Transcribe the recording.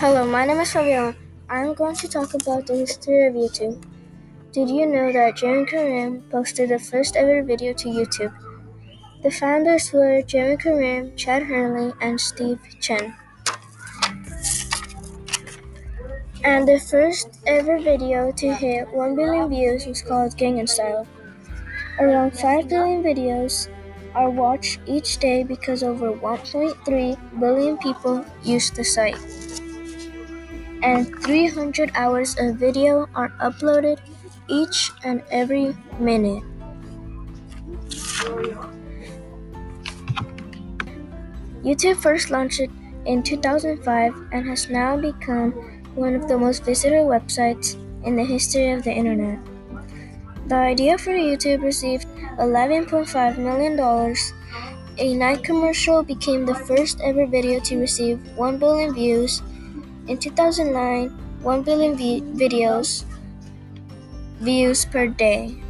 Hello, my name is Fabiola. I'm going to talk about the history of YouTube. Did you know that Jeremy Karim posted the first ever video to YouTube? The founders were Jeremy Karim, Chad Hurley, and Steve Chen. And the first ever video to hit 1 billion views was called Gangnam Style. Around 5 billion videos are watched each day because over 1.3 billion people use the site and 300 hours of video are uploaded each and every minute. YouTube first launched in 2005 and has now become one of the most visited websites in the history of the internet. The idea for YouTube received $11.5 million. A Nike commercial became the first ever video to receive 1 billion views in 2009, 1 billion vi- videos views per day.